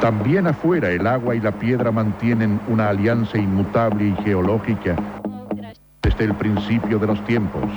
También afuera el agua y la piedra mantienen una alianza inmutable y geológica desde el principio de los tiempos.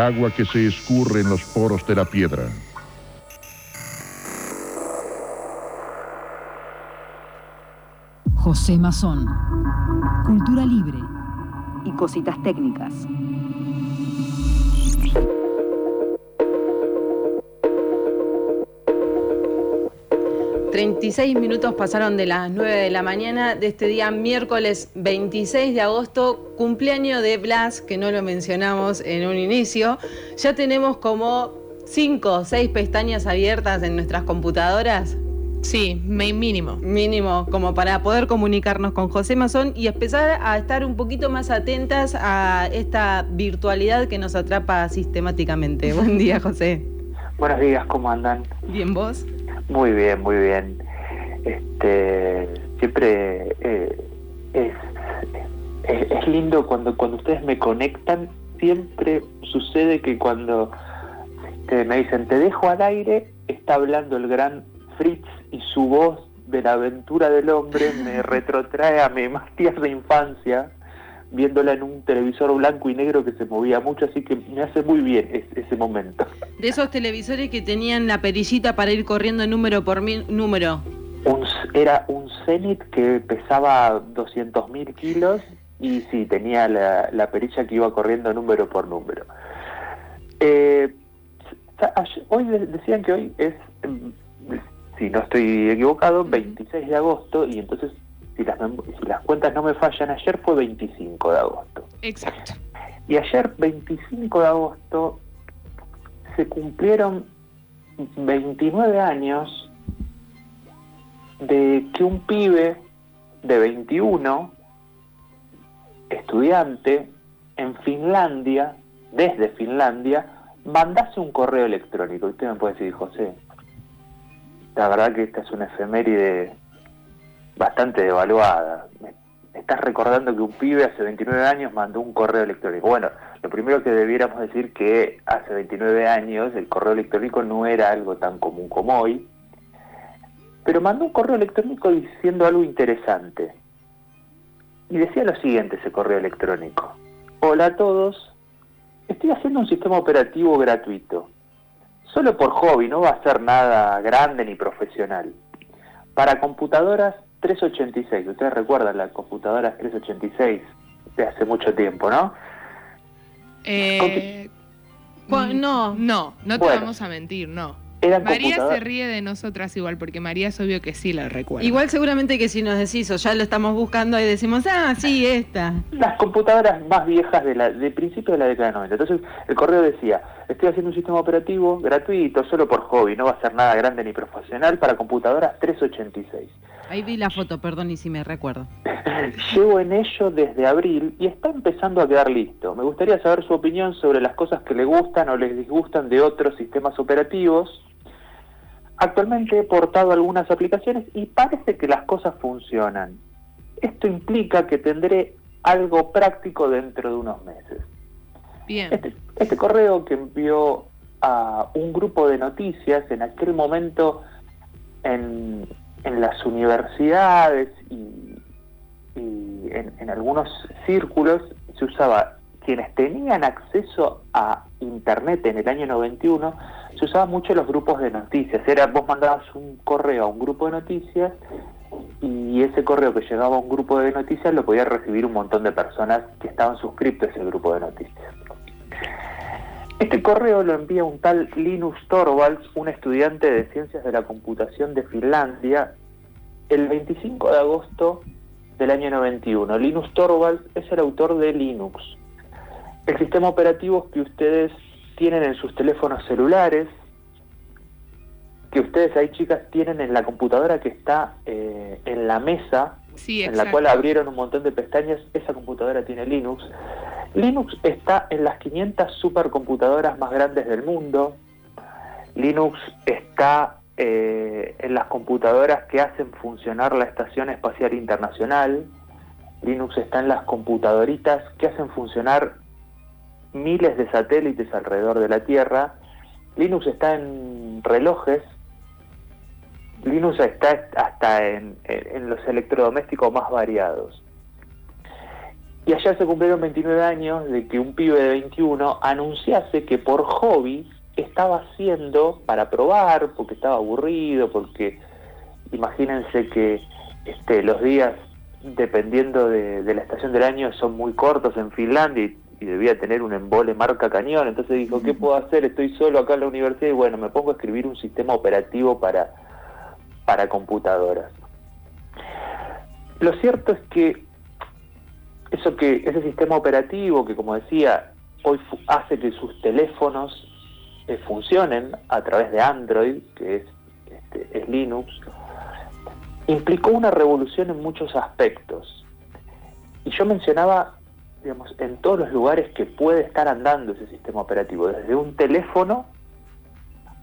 El agua que se escurre en los poros de la piedra. José Mazón. Cultura libre y cositas técnicas. ...36 minutos pasaron de las 9 de la mañana de este día miércoles 26 de agosto, cumpleaños de Blas, que no lo mencionamos en un inicio. Ya tenemos como 5 o 6 pestañas abiertas en nuestras computadoras. Sí, me- mínimo. mínimo como para poder comunicarnos con José Mazón y empezar a estar un poquito más atentas a esta virtualidad que nos atrapa sistemáticamente. Buen día, José. Buenos días, ¿cómo andan? ¿Bien vos? Muy bien, muy bien. Este, siempre eh, es, lindo cuando, cuando ustedes me conectan, siempre sucede que cuando este, me dicen, te dejo al aire, está hablando el gran Fritz y su voz de la aventura del hombre me retrotrae a mi más tierna infancia, viéndola en un televisor blanco y negro que se movía mucho, así que me hace muy bien es- ese momento. De esos televisores que tenían la perillita para ir corriendo número por mi- número. Un, era un Zenit que pesaba 200.000 kilos y sí, tenía la, la perilla que iba corriendo número por número. Eh, hoy de- decían que hoy es, mm, si no estoy equivocado, 26 de agosto y entonces si las, mem- si las cuentas no me fallan, ayer fue 25 de agosto. Exacto. Y ayer, 25 de agosto, se cumplieron 29 años de que un pibe de 21, estudiante, en Finlandia, desde Finlandia, mandase un correo electrónico. Y usted me puede decir, José, la verdad que esta es una efeméride bastante devaluada. Me- estás recordando que un pibe hace 29 años mandó un correo electrónico. Bueno, lo primero que debiéramos decir que hace 29 años el correo electrónico no era algo tan común como hoy, pero mandó un correo electrónico diciendo algo interesante. Y decía lo siguiente ese correo electrónico. Hola a todos, estoy haciendo un sistema operativo gratuito. Solo por hobby, no va a ser nada grande ni profesional. Para computadoras 386, ustedes recuerdan las computadoras 386 de hace mucho tiempo, ¿no? Eh, mm, no. No, no te Bueno. vamos a mentir, no. María se ríe de nosotras igual, porque María es obvio que sí la recuerda. Igual seguramente que si nos decís o ya lo estamos buscando y decimos, ah, sí, esta. las computadoras más viejas de la de principio de la década de 90. Entonces el correo decía, estoy haciendo un sistema operativo gratuito, solo por hobby, no va a ser nada grande ni profesional para computadoras 386. Ahí vi la foto, perdón, y si me recuerdo. Llevo en ello desde abril y está empezando a quedar listo. Me gustaría saber su opinión sobre las cosas que le gustan o les disgustan de otros sistemas operativos. Actualmente he portado algunas aplicaciones y parece que las cosas funcionan. Esto implica que tendré algo práctico dentro de unos meses. Bien. Este, este correo que envió a un grupo de noticias en aquel momento en, en las universidades y, y en, algunos círculos se usaba, quienes tenían acceso a Internet en el año 91, se usaban mucho los grupos de noticias. Era, vos mandabas un correo a un grupo de noticias y ese correo que llegaba a un grupo de noticias lo podía recibir un montón de personas que estaban suscriptos a ese grupo de noticias. Este correo lo envía un tal Linus Torvalds, un estudiante de Ciencias de la Computación de Finlandia, el 25 de agosto del año 91. Linus Torvalds es el autor de Linux, el sistema operativo que ustedes tienen en sus teléfonos celulares, que ustedes ahí chicas tienen en la computadora que está eh, en la mesa, Sí, en la cual abrieron un montón de pestañas, esa computadora tiene Linux. Linux está en las 500 supercomputadoras más grandes del mundo. Linux está eh, en las computadoras que hacen funcionar la Estación Espacial Internacional. Linux está en las computadoritas que hacen funcionar miles de satélites alrededor de la Tierra. Linux está en relojes. Linux está hasta en, los electrodomésticos más variados. Y ayer se cumplieron 29 años de que un pibe de 21 anunciase que por hobby estaba haciendo, para probar, porque estaba aburrido, porque imagínense que este, los días, dependiendo de, la estación del año, son muy cortos en Finlandia y, y debía tener un embole marca cañón. Entonces dijo, ¿qué puedo hacer? Estoy solo acá en la universidad y bueno, me pongo a escribir un sistema operativo para, para computadoras. Lo cierto es que eso que ese sistema operativo que como decía hoy hace que sus teléfonos eh, funcionen a través de Android que es, este, es Linux implicó una revolución en muchos aspectos. Y yo mencionaba digamos en todos los lugares que puede estar andando ese sistema operativo desde un teléfono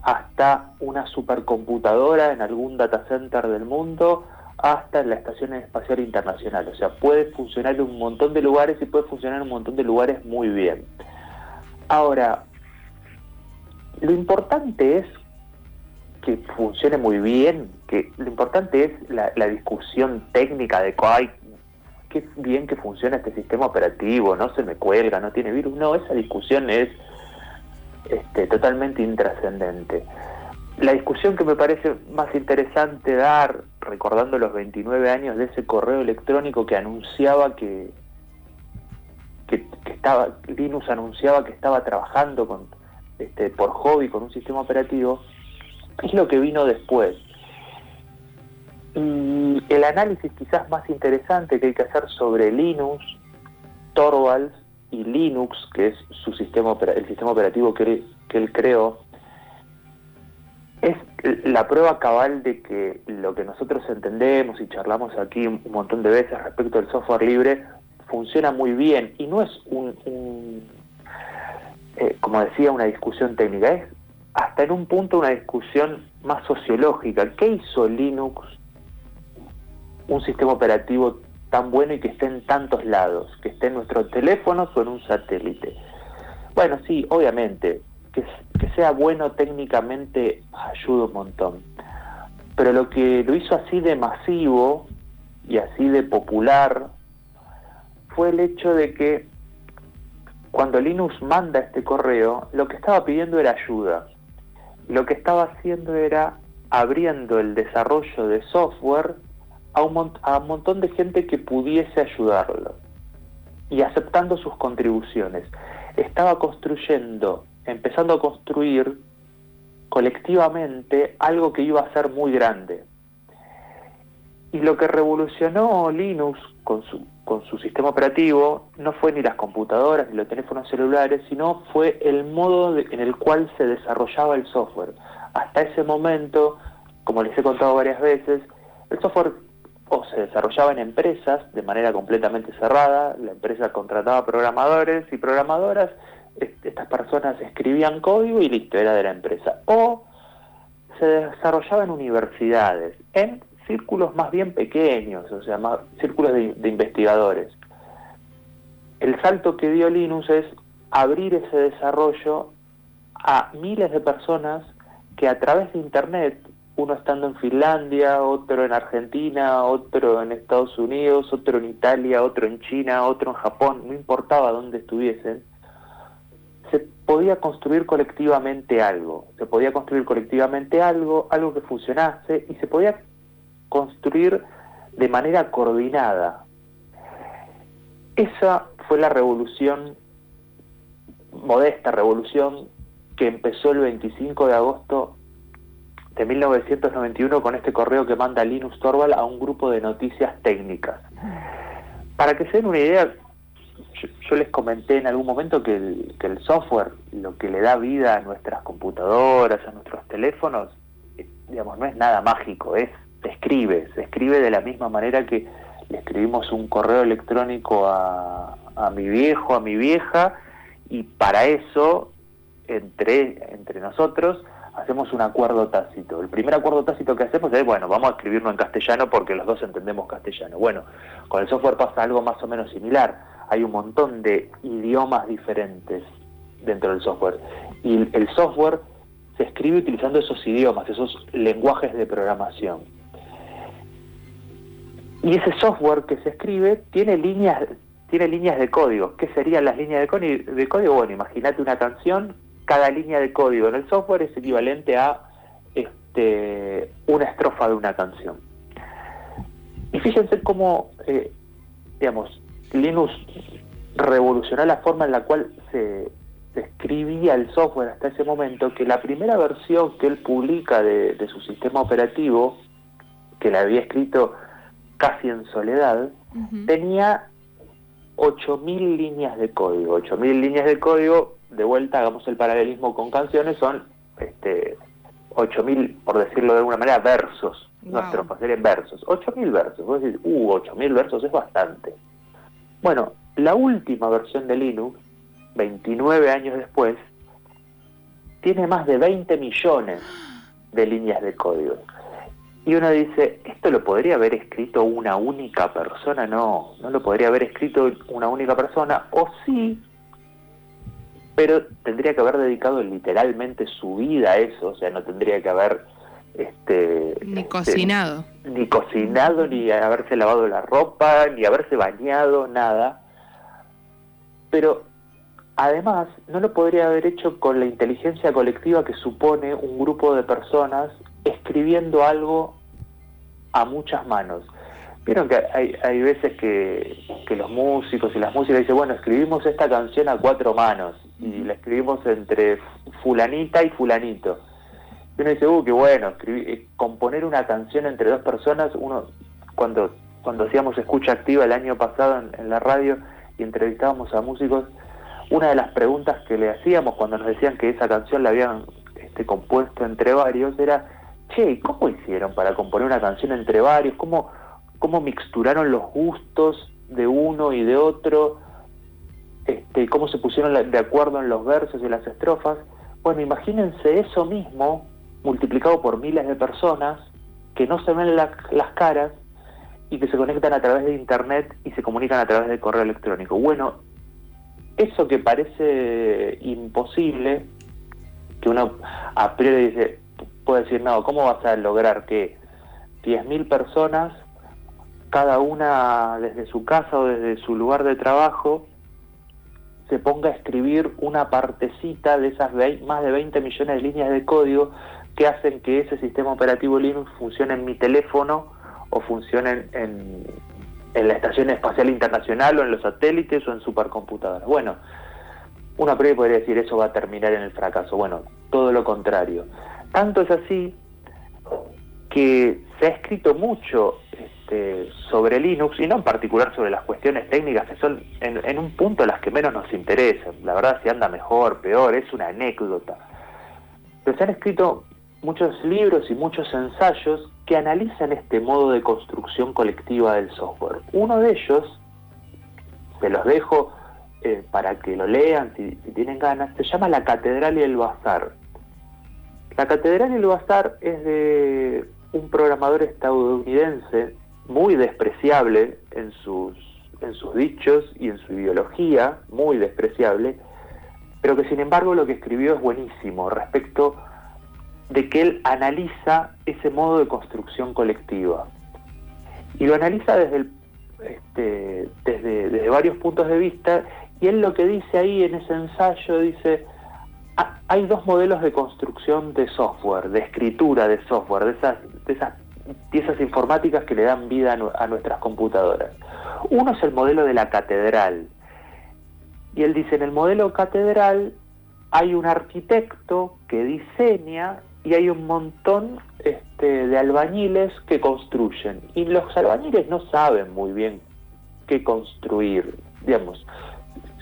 hasta una supercomputadora en algún data center del mundo hasta la Estación Espacial Internacional. O sea, puede funcionar en un montón de lugares y puede funcionar en un montón de lugares muy bien. Ahora, lo importante es que funcione muy bien, que lo importante es la, la discusión técnica de ay, qué bien que funciona este sistema operativo, no se me cuelga, no tiene virus. No, esa discusión es este, totalmente intrascendente. La discusión que me parece más interesante dar, recordando los 29 años de ese correo electrónico que anunciaba que, que, que estaba, Linux anunciaba que estaba trabajando con, este, por hobby con un sistema operativo, es lo que vino después. Y el análisis quizás más interesante que hay que hacer sobre Linux, Torvalds y Linux, que es su sistema el sistema operativo que él, que él creó, la prueba cabal de que lo que nosotros entendemos y charlamos aquí un montón de veces respecto al software libre funciona muy bien y no es un, un, eh, como decía, una discusión técnica, es hasta en un punto una discusión más sociológica. ¿Qué hizo Linux un sistema operativo tan bueno y que esté en tantos lados, que esté en nuestros teléfonos o en un satélite? Bueno, sí, obviamente, que, sea bueno técnicamente ayuda un montón. Pero lo que lo hizo así de masivo y así de popular fue el hecho de que cuando Linux manda este correo, lo que estaba pidiendo era ayuda. Lo que estaba haciendo era abriendo el desarrollo de software a un, a un montón de gente que pudiese ayudarlo y aceptando sus contribuciones. Estaba construyendo, empezando a construir colectivamente algo que iba a ser muy grande. Y lo que revolucionó Linux con su, con su sistema operativo no fue ni las computadoras ni los teléfonos celulares, sino fue el modo de- en el cual se desarrollaba el software. Hasta ese momento, como les he contado varias veces, el software o se desarrollaba en empresas de manera completamente cerrada, la empresa contrataba programadores y programadoras, estas personas escribían código y listo, era de la empresa. O se desarrollaba en universidades, en círculos más bien pequeños, o sea, más, círculos de, investigadores. El salto que dio Linux es abrir ese desarrollo a miles de personas que a través de Internet, uno estando en Finlandia, otro en Argentina, otro en Estados Unidos, otro en Italia, otro en China, otro en Japón, no importaba dónde estuviesen, se podía construir colectivamente algo, se podía construir colectivamente algo, algo que funcionase y se podía construir de manera coordinada. Esa fue la revolución, modesta revolución, que empezó el 25 de agosto de 1991 con este correo que manda Linus Torvald a un grupo de noticias técnicas. Para que se den una idea, yo, les comenté en algún momento que el, que el software, lo que le da vida a nuestras computadoras, a nuestros teléfonos, eh, digamos, no es nada mágico, es se escribe, se escribe de la misma manera que le escribimos un correo electrónico a, a mi viejo, a mi vieja, y para eso, entre, entre nosotros, hacemos un acuerdo tácito. El primer acuerdo tácito que hacemos es, bueno, vamos a escribirlo en castellano porque los dos entendemos castellano. Bueno, con el software pasa algo más o menos similar. Hay un montón de idiomas diferentes dentro del software. Y el software se escribe utilizando esos idiomas, esos lenguajes de programación. Y ese software que se escribe tiene líneas, tiene líneas de código. ¿Qué serían las líneas de, código? Bueno, imagínate una canción, cada línea de código en el software es equivalente a este, una estrofa de una canción. Y fíjense cómo, eh, digamos, Linux revolucionó la forma en la cual se, se, escribía el software hasta ese momento, que la primera versión que él publica de, de su sistema operativo, que la había escrito casi en soledad, uh -huh. tenía 8.000 líneas de código. 8.000 líneas de código, de vuelta hagamos el paralelismo con canciones, son este, 8.000, por decirlo de alguna manera, versos. Wow. Nuestros en versos. 8.000 versos. Vos decís, uh, 8.000 versos es bastante. Bueno, la última versión de Linux, 29 años después, tiene más de 20 millones de líneas de código. Y uno dice, ¿esto lo podría haber escrito una única persona? No, no lo podría haber escrito una única persona, o sí, pero tendría que haber dedicado literalmente su vida a eso, o sea, no tendría que haber... Este, ni este, cocinado. Ni cocinado, ni haberse lavado la ropa, ni haberse bañado, nada. Pero además no lo podría haber hecho con la inteligencia colectiva que supone un grupo de personas escribiendo algo a muchas manos. Vieron que hay, hay veces que, que, los músicos y las músicas dicen, bueno, escribimos esta canción a cuatro manos y la escribimos entre fulanita y fulanito. Y uno dice, uh, qué bueno, escribir, eh, componer una canción entre dos personas, uno cuando, cuando hacíamos escucha activa el año pasado en, la radio y entrevistábamos a músicos, una de las preguntas que le hacíamos cuando nos decían que esa canción la habían este, compuesto entre varios era, che, ¿cómo hicieron para componer una canción entre varios? ¿Cómo, cómo mixturaron los gustos de uno y de otro? Este, ¿Cómo se pusieron de acuerdo en los versos y las estrofas? Bueno, imagínense eso mismo multiplicado por miles de personas que no se ven la, las caras y que se conectan a través de internet y se comunican a través de correo electrónico. Bueno, eso que parece imposible, que uno a priori dice, puede decir, no, ¿cómo vas a lograr que 10.000 personas, cada una desde su casa o desde su lugar de trabajo, se ponga a escribir una partecita de esas 20, más de 20 millones de líneas de código que hacen que ese sistema operativo Linux funcione en mi teléfono o funcione en, en la Estación Espacial Internacional o en los satélites o en supercomputadoras? Bueno, una priori podría decir eso va a terminar en el fracaso. Bueno, todo lo contrario. Tanto es así que se ha escrito mucho este, sobre Linux, y no en particular sobre las cuestiones técnicas, que son en, en, un punto las que menos nos interesan. La verdad, si anda mejor, peor, es una anécdota. Pero se han escrito muchos libros y muchos ensayos que analizan este modo de construcción colectiva del software. Uno de ellos, se los dejo eh, para que lo lean si, si tienen ganas, se llama La Catedral y el Bazar la Catedral y el Bazar es de un programador estadounidense muy despreciable en sus, en sus dichos y en su ideología, muy despreciable, pero que sin embargo lo que escribió es buenísimo respecto de que él analiza ese modo de construcción colectiva. Y lo analiza este, desde, desde varios puntos de vista, y él lo que dice ahí en ese ensayo dice, hay dos modelos de construcción de software, de escritura de software, de esas, de esas piezas informáticas que le dan vida a, a nuestras computadoras. Uno es el modelo de la catedral. Y él dice, en el modelo catedral hay un arquitecto que diseña y hay un montón este, de albañiles que construyen. Y los albañiles no saben muy bien qué construir, digamos,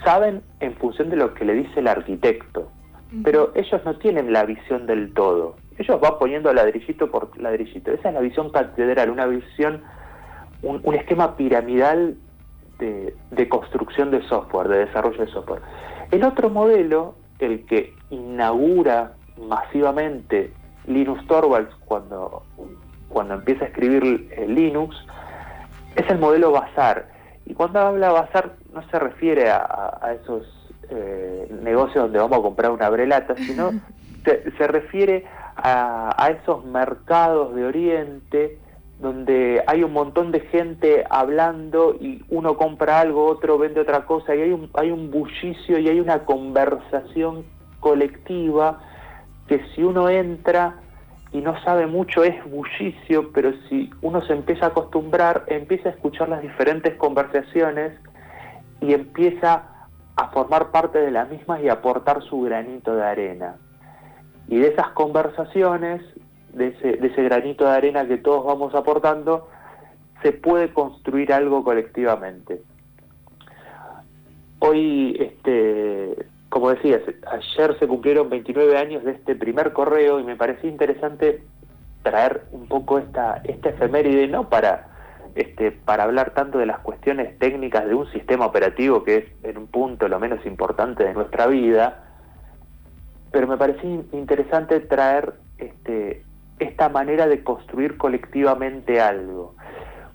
saben en función de lo que le dice el arquitecto, pero ellos no tienen la visión del todo. Ellos van poniendo ladrillito por ladrillito. Esa es la visión catedral, una visión, un, un esquema piramidal de, de construcción de software, de desarrollo de software. El otro modelo, el que inaugura masivamente Linus Torvalds cuando, cuando empieza a escribir eh, Linux, es el modelo Bazar. Y cuando habla Bazar no se refiere a, a esos eh, negocios donde vamos a comprar una brelata, sino se, se refiere a, a esos mercados de Oriente donde hay un montón de gente hablando y uno compra algo, otro vende otra cosa, y hay un, hay un bullicio y hay una conversación colectiva que si uno entra y no sabe mucho es bullicio, pero si uno se empieza a acostumbrar, empieza a escuchar las diferentes conversaciones y empieza a formar parte de las mismas y aportar su granito de arena. Y de esas conversaciones de ese, de ese granito de arena que todos vamos aportando, se puede construir algo colectivamente. Hoy, este, como decías, ayer se cumplieron 29 años de este primer correo y me parecía interesante traer un poco esta, esta efeméride, no para, este, para hablar tanto de las cuestiones técnicas de un sistema operativo que es en un punto lo menos importante de nuestra vida, pero me parecía interesante traer este, esta manera de construir colectivamente algo.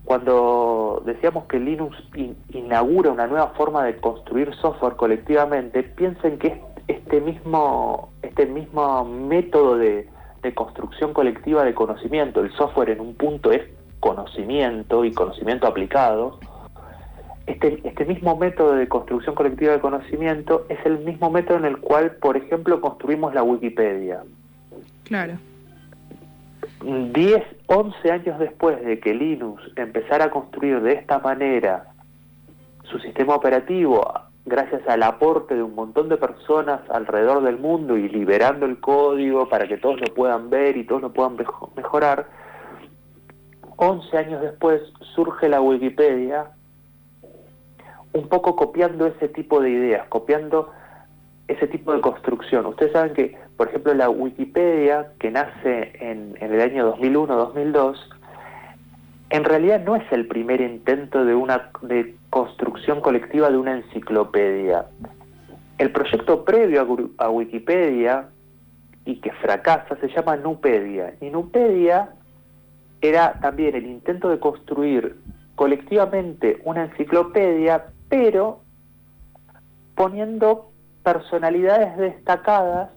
Cuando decíamos que Linux in inaugura una nueva forma de construir software colectivamente, piensen que este mismo, este mismo método de, de construcción colectiva de conocimiento, el software en un punto es conocimiento y conocimiento aplicado, este, este, mismo método de construcción colectiva de conocimiento es el mismo método en el cual, por ejemplo, construimos la Wikipedia. Claro. 10, 11 años después de que Linux empezara a construir de esta manera su sistema operativo, gracias al aporte de un montón de personas alrededor del mundo y liberando el código para que todos lo puedan ver y todos lo puedan mejorar, 11 años después surge la Wikipedia un poco copiando ese tipo de ideas, copiando ese tipo de construcción. Ustedes saben que, por ejemplo, la Wikipedia, que nace en, el año 2001-2002, en realidad no es el primer intento de una de construcción colectiva de una enciclopedia. El proyecto previo a, a Wikipedia y que fracasa se llama Nupedia. Y Nupedia era también el intento de construir colectivamente una enciclopedia, pero poniendo personalidades destacadas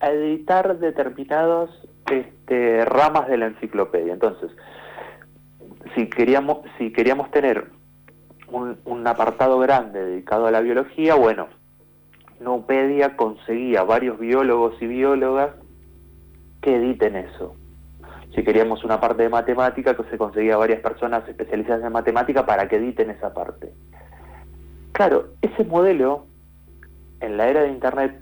a editar determinadas este, ramas de la enciclopedia. Entonces, si queríamos, si queríamos tener un, apartado grande dedicado a la biología, bueno, Nupedia conseguía varios biólogos y biólogas que editen eso. Si queríamos una parte de matemática, que se conseguía varias personas especializadas en matemática para que editen esa parte. Claro, ese modelo en la era de Internet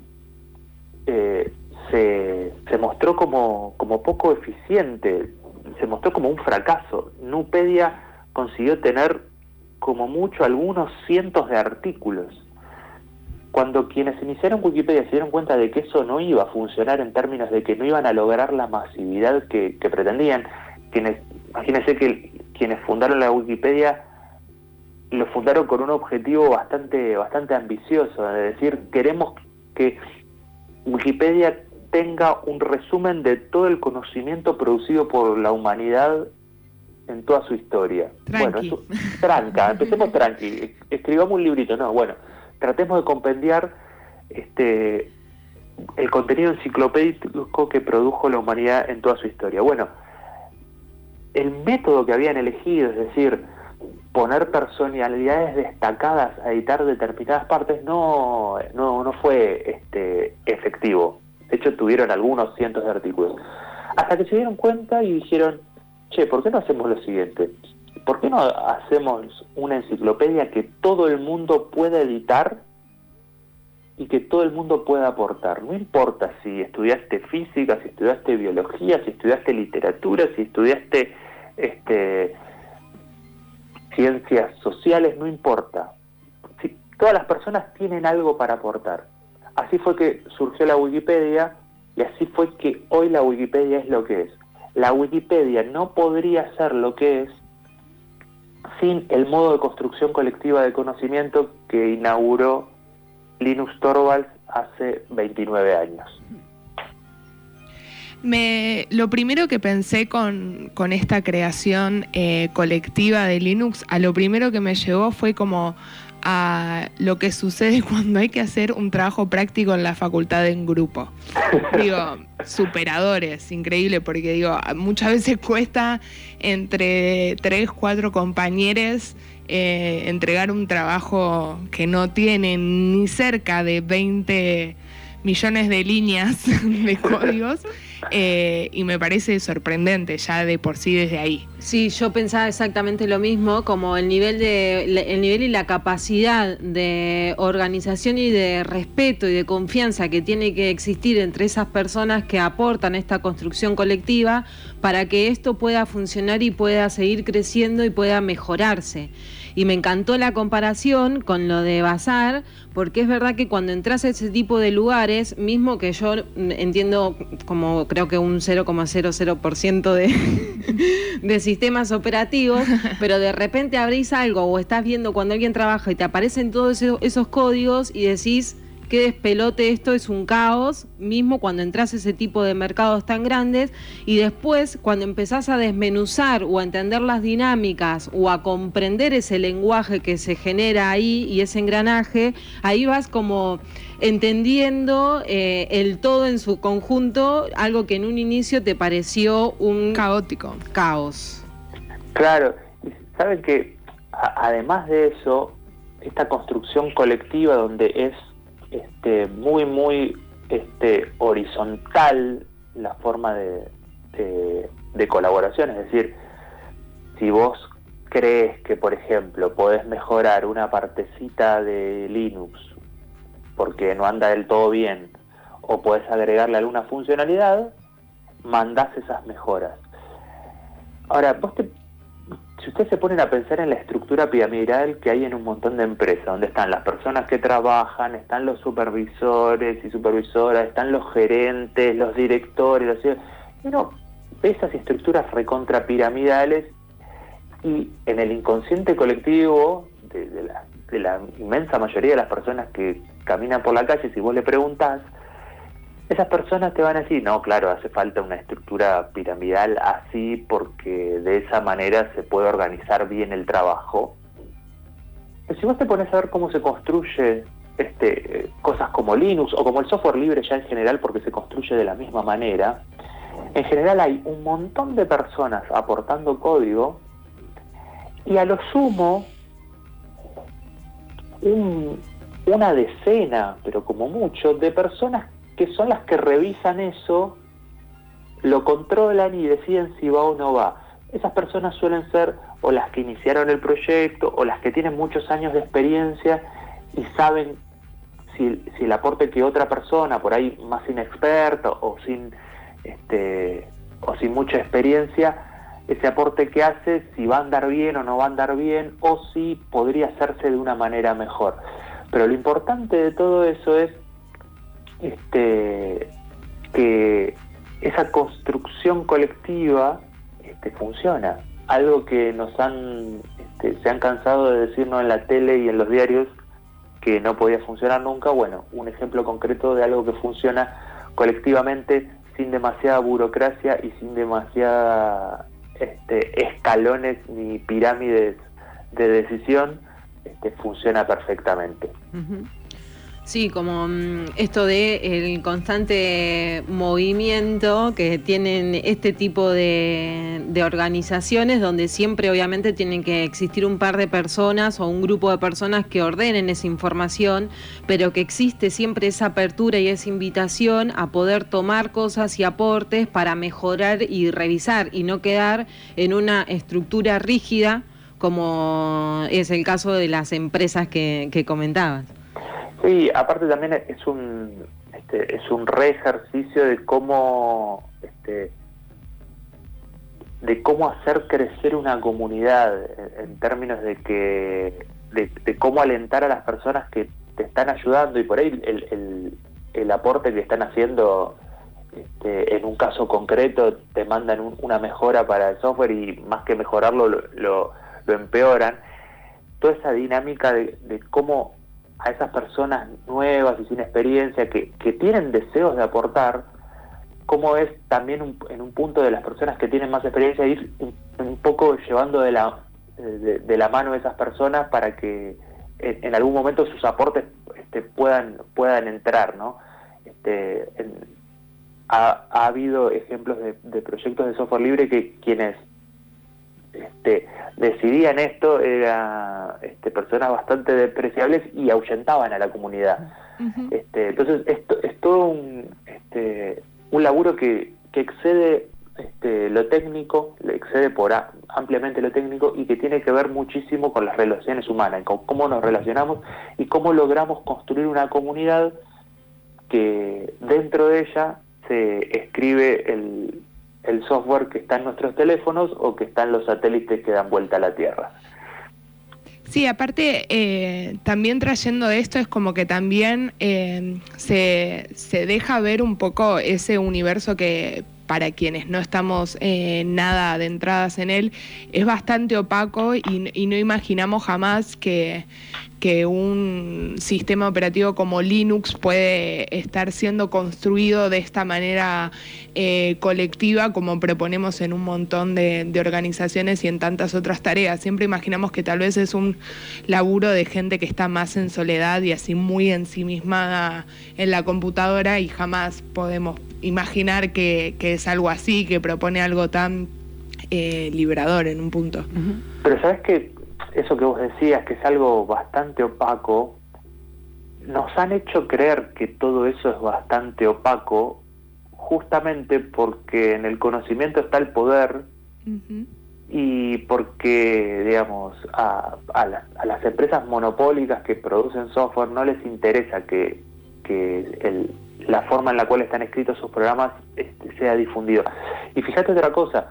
se, mostró como, como poco eficiente, se mostró como un fracaso. Nupedia consiguió tener como mucho algunos cientos de artículos. Cuando quienes iniciaron Wikipedia se dieron cuenta de que eso no iba a funcionar en términos de que no iban a lograr la masividad que, que pretendían, quienes, imagínense que quienes fundaron la Wikipedia lo fundaron con un objetivo bastante, bastante ambicioso, es decir, queremos que Wikipedia tenga un resumen de todo el conocimiento producido por la humanidad en toda su historia. Tranqui. Bueno, eso, tranca, empecemos tranqui, escribamos un librito, no, bueno, tratemos de compendiar este el contenido enciclopédico que produjo la humanidad en toda su historia. Bueno, el método que habían elegido, es decir, poner personalidades destacadas a editar determinadas partes no, no, no fue este, efectivo. De hecho, tuvieron algunos cientos de artículos. Hasta que se dieron cuenta y dijeron, che, ¿por qué no hacemos lo siguiente? ¿Por qué no hacemos una enciclopedia que todo el mundo pueda editar y que todo el mundo pueda aportar? No importa si estudiaste física, si estudiaste biología, si estudiaste literatura, si estudiaste este ciencias sociales, no importa. Si, todas las personas tienen algo para aportar. Así fue que surgió la Wikipedia y así fue que hoy la Wikipedia es lo que es. La Wikipedia no podría ser lo que es sin el modo de construcción colectiva de conocimiento que inauguró Linus Torvalds hace 29 años. Me, lo primero que pensé con, esta creación eh, colectiva de Linux, a lo primero que me llevó fue como a lo que sucede cuando hay que hacer un trabajo práctico en la facultad en grupo. digo, superadores, increíble, porque digo, muchas veces cuesta entre tres, cuatro compañeros eh, entregar un trabajo que no tiene ni cerca de 20 millones de líneas de códigos eh, y me parece sorprendente ya de por sí desde ahí. Sí, yo pensaba exactamente lo mismo, como el nivel de el nivel y la capacidad de organización y de respeto y de confianza que tiene que existir entre esas personas que aportan esta construcción colectiva para que esto pueda funcionar y pueda seguir creciendo y pueda mejorarse. Y me encantó la comparación con lo de Bazar, porque es verdad que cuando entras a ese tipo de lugares, mismo que yo entiendo como creo que un 0,00% de, de sistemas operativos, pero de repente abrís algo o estás viendo cuando alguien trabaja y te aparecen todos esos códigos y decís, qué despelote esto, es un caos, mismo cuando entras a ese tipo de mercados tan grandes, y después cuando empezás a desmenuzar o a entender las dinámicas o a comprender ese lenguaje que se genera ahí y ese engranaje, ahí vas como entendiendo eh, el todo en su conjunto, algo que en un inicio te pareció un caótico caos. Claro, saben que además de eso, esta construcción colectiva donde es este, muy, muy este, horizontal la forma de, de, colaboración. Es decir, si vos crees que, por ejemplo, podés mejorar una partecita de Linux porque no anda del todo bien, o podés agregarle alguna funcionalidad, mandás esas mejoras. Ahora, vos te si ustedes se ponen a pensar en la estructura piramidal que hay en un montón de empresas, donde están las personas que trabajan, están los supervisores y supervisoras, están los gerentes, los directores, los... Bueno, esas estructuras recontrapiramidales y en el inconsciente colectivo de, la, de la inmensa mayoría de las personas que caminan por la calle, si vos le preguntás, esas personas te van a decir, no, claro, hace falta una estructura piramidal así porque de esa manera se puede organizar bien el trabajo. Pero si vos te pones a ver cómo se construye este, cosas como Linux o como el software libre ya en general porque se construye de la misma manera, en general hay un montón de personas aportando código y a lo sumo una decena, pero como mucho, de personas que son las que revisan eso, lo controlan y deciden si va o no va. Esas personas suelen ser o las que iniciaron el proyecto o las que tienen muchos años de experiencia y saben si, el aporte que otra persona, por ahí más inexperto o sin, este, o sin mucha experiencia, ese aporte que hace, si va a andar bien o no va a andar bien, o si podría hacerse de una manera mejor. Pero lo importante de todo eso es este, que esa construcción colectiva este, funciona. Algo que nos han, este, se han cansado de decirnos en la tele y en los diarios que no podía funcionar nunca. Bueno, un ejemplo concreto de algo que funciona colectivamente sin demasiada burocracia y sin demasiada este, escalones ni pirámides de decisión, este, funciona perfectamente. Sí, como mm, esto de el constante movimiento que tienen este tipo de, organizaciones donde siempre obviamente tienen que existir un par de personas o un grupo de personas que ordenen esa información, pero que existe siempre esa apertura y esa invitación a poder tomar cosas y aportes para mejorar y revisar y no quedar en una estructura rígida como es el caso de las empresas que, que comentabas. Sí, aparte también es un este, es un re ejercicio de cómo este, de cómo hacer crecer una comunidad en, términos de que de, cómo alentar a las personas que te están ayudando y por ahí el, el, aporte que están haciendo este, en un caso concreto te mandan una mejora para el software y más que mejorarlo lo, lo, empeoran. Toda esa dinámica de, de, cómo a esas personas nuevas y sin experiencia que, que tienen deseos de aportar, cómo es también en un punto de las personas que tienen más experiencia ir un, poco llevando de la, de, la mano a esas personas para que en, algún momento sus aportes este, puedan, puedan entrar, ¿no? Este, ha, ha, habido ejemplos de, proyectos de software libre que quienes este, decidían esto eran este, personas bastante despreciables y ahuyentaban a la comunidad. este, entonces, esto es todo un, este, un laburo que, que excede este, lo técnico, le excede por ampliamente lo técnico y que tiene que ver muchísimo con las relaciones humanas, con cómo nos relacionamos y cómo logramos construir una comunidad que dentro de ella se escribe el, el software que está en nuestros teléfonos o que está en los satélites que dan vuelta a la Tierra. Sí, aparte, eh, también trayendo esto es como que también eh, se, se, deja ver un poco ese universo que para quienes no estamos eh, nada adentradas en él, es bastante opaco y, no imaginamos jamás que, que, un sistema operativo como Linux puede estar siendo construido de esta manera eh, colectiva como proponemos en un montón de, organizaciones y en tantas otras tareas. Siempre imaginamos que tal vez es un laburo de gente que está más en soledad y así muy ensimismada en la computadora y jamás podemos imaginar que, es algo así, que propone algo tan eh, liberador en un punto. Pero sabes que eso que vos decías, que es algo bastante opaco, nos han hecho creer que todo eso es bastante opaco justamente porque en el conocimiento está el poder y porque, digamos, a, a, las empresas monopólicas que producen software no les interesa que, que el, la forma en la cual están escritos sus programas este, sea difundido. Y fíjate otra cosa,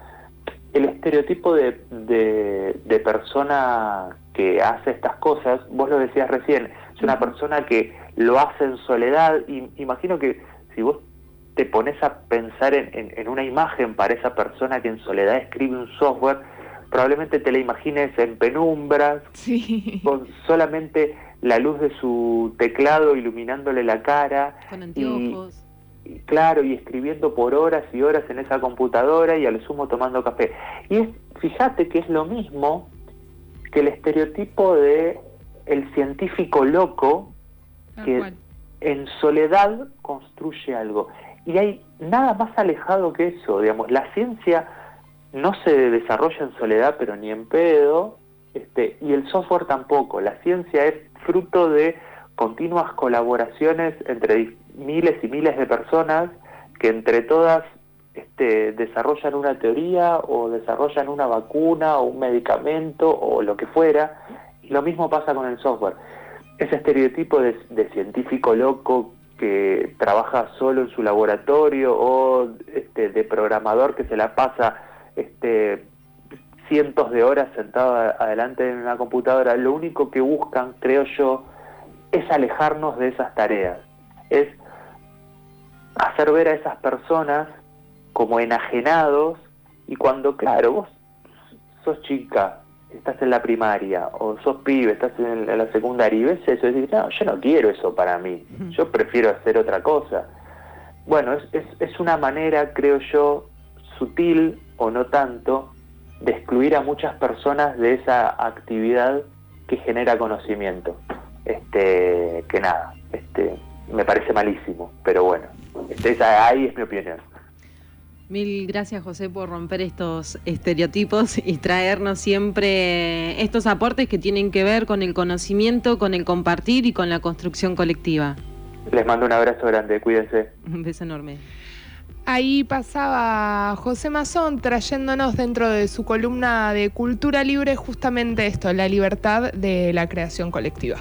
el estereotipo de, de, persona que hace estas cosas, vos lo decías recién, es una persona que lo hace en soledad, y imagino que si vos te pones a pensar en, en, una imagen para esa persona que en soledad escribe un software, probablemente te la imagines en penumbras, con solamente la luz de su teclado iluminándole la cara. Con anteojos. Y, claro, y escribiendo por horas y horas en esa computadora y a lo sumo tomando café. Y es, fíjate que es lo mismo que el estereotipo de el científico loco que en soledad construye algo. Y hay nada más alejado que eso, digamos, la ciencia no se desarrolla en soledad, pero ni en pedo, este, y el software tampoco. La ciencia es fruto de continuas colaboraciones entre miles y miles de personas que entre todas este, desarrollan una teoría o desarrollan una vacuna o un medicamento o lo que fuera. Y lo mismo pasa con el software. Ese estereotipo de, científico loco que trabaja solo en su laboratorio o este, de programador que se la pasa este, cientos de horas sentado adelante en una computadora, lo único que buscan, creo yo, es alejarnos de esas tareas, es hacer ver a esas personas como enajenados y cuando, claro, vos sos chica, estás en la primaria o sos pibe, estás en la secundaria y ves eso y dices, no, yo no quiero eso para mí, yo prefiero hacer otra cosa. Bueno, es, es, es una manera, creo yo, sutil o no tanto, de excluir a muchas personas de esa actividad que genera conocimiento. Este, que nada, este, me parece malísimo, pero bueno, este, ahí es mi opinión. Mil gracias José por romper estos estereotipos y traernos siempre estos aportes que tienen que ver con el conocimiento, con el compartir y con la construcción colectiva. Les mando un abrazo grande, cuídense. Un beso enorme. Ahí pasaba José Mazón trayéndonos dentro de su columna de Cultura Libre justamente esto, la libertad de la creación colectiva.